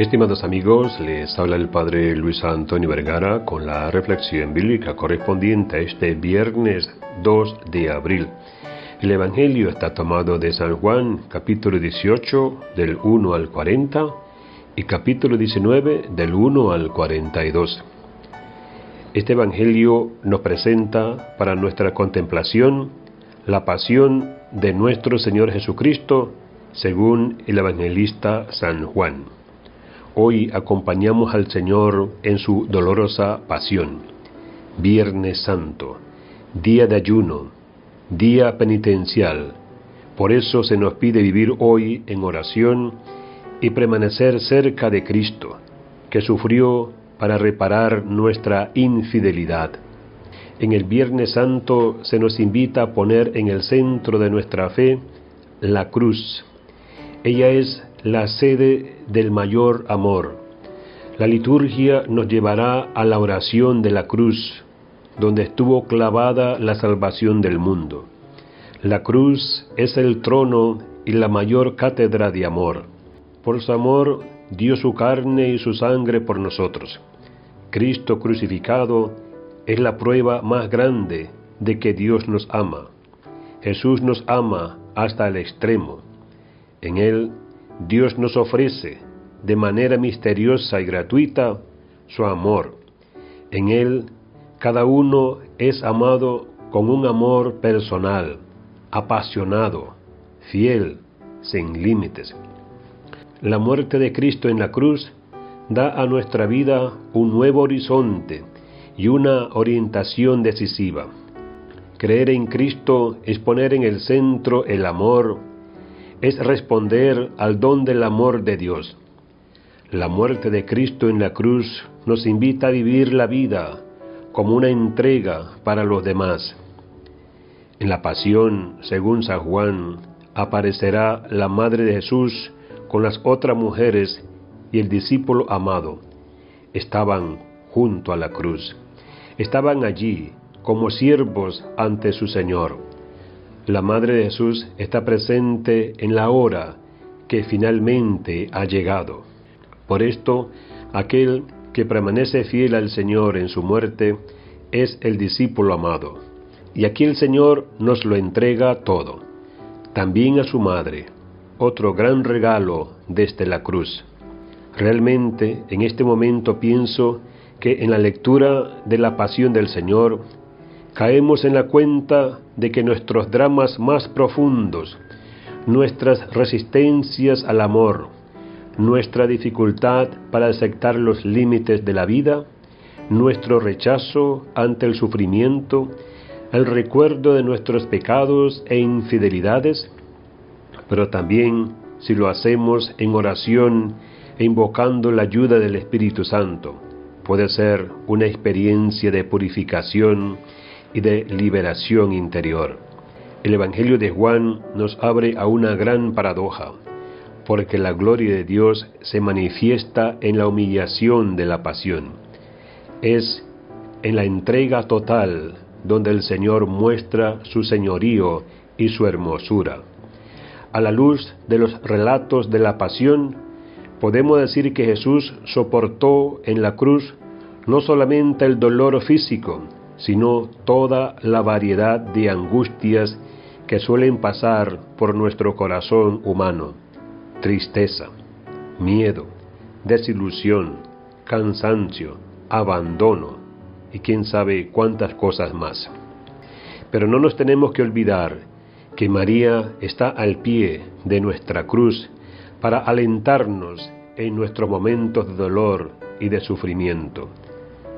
Estimados amigos, les habla el Padre Luis Antonio Vergara con la reflexión bíblica correspondiente a este viernes 2 de abril. El Evangelio está tomado de San Juan, capítulo 18, del 1 al 40, y capítulo 19, del 1 al 42. Este Evangelio nos presenta para nuestra contemplación la pasión de nuestro Señor Jesucristo según el evangelista San Juan. Hoy acompañamos al Señor en su dolorosa pasión. Viernes Santo, día de ayuno, día penitencial. Por eso se nos pide vivir hoy en oración y permanecer cerca de Cristo, que sufrió para reparar nuestra infidelidad. En el Viernes Santo se nos invita a poner en el centro de nuestra fe la cruz. Ella es la sede del mayor amor. La liturgia nos llevará a la oración de la cruz, donde estuvo clavada la salvación del mundo. La cruz es el trono y la mayor cátedra de amor. Por su amor dio su carne y su sangre por nosotros. Cristo crucificado es la prueba más grande de que Dios nos ama. Jesús nos ama hasta el extremo. En Él Dios nos ofrece de manera misteriosa y gratuita su amor. En Él cada uno es amado con un amor personal, apasionado, fiel, sin límites. La muerte de Cristo en la cruz da a nuestra vida un nuevo horizonte y una orientación decisiva. Creer en Cristo es poner en el centro el amor, es responder al don del amor de Dios. La muerte de Cristo en la cruz nos invita a vivir la vida como una entrega para los demás. En la pasión, según San Juan, aparecerá la Madre de Jesús con las otras mujeres y el discípulo amado estaban junto a la cruz. Estaban allí como siervos ante su Señor. La Madre de Jesús está presente en la hora que finalmente ha llegado. Por esto, aquel que permanece fiel al Señor en su muerte es el discípulo amado. Y aquí el Señor nos lo entrega todo, también a su madre, otro gran regalo desde la cruz. Realmente en este momento pienso que en la lectura de la pasión del Señor caemos en la cuenta de que nuestros dramas más profundos, nuestras resistencias al amor, nuestra dificultad para aceptar los límites de la vida, nuestro rechazo ante el sufrimiento, el recuerdo de nuestros pecados e infidelidades, pero también si lo hacemos en oración e invocando la ayuda del Espíritu Santo. Puede ser una experiencia de purificación y de liberación interior. El Evangelio de Juan nos abre a una gran paradoja, porque la gloria de Dios se manifiesta en la humillación de la pasión. Es en la entrega total donde el Señor muestra su señorío y su hermosura. A la luz de los relatos de la pasión, podemos decir que Jesús soportó en la cruz no solamente el dolor físico, sino toda la variedad de angustias que suelen pasar por nuestro corazón humano. Tristeza, miedo, desilusión, cansancio, abandono y quién sabe cuántas cosas más. Pero no nos tenemos que olvidar que María está al pie de nuestra cruz para alentarnos en nuestros momentos de dolor y de sufrimiento.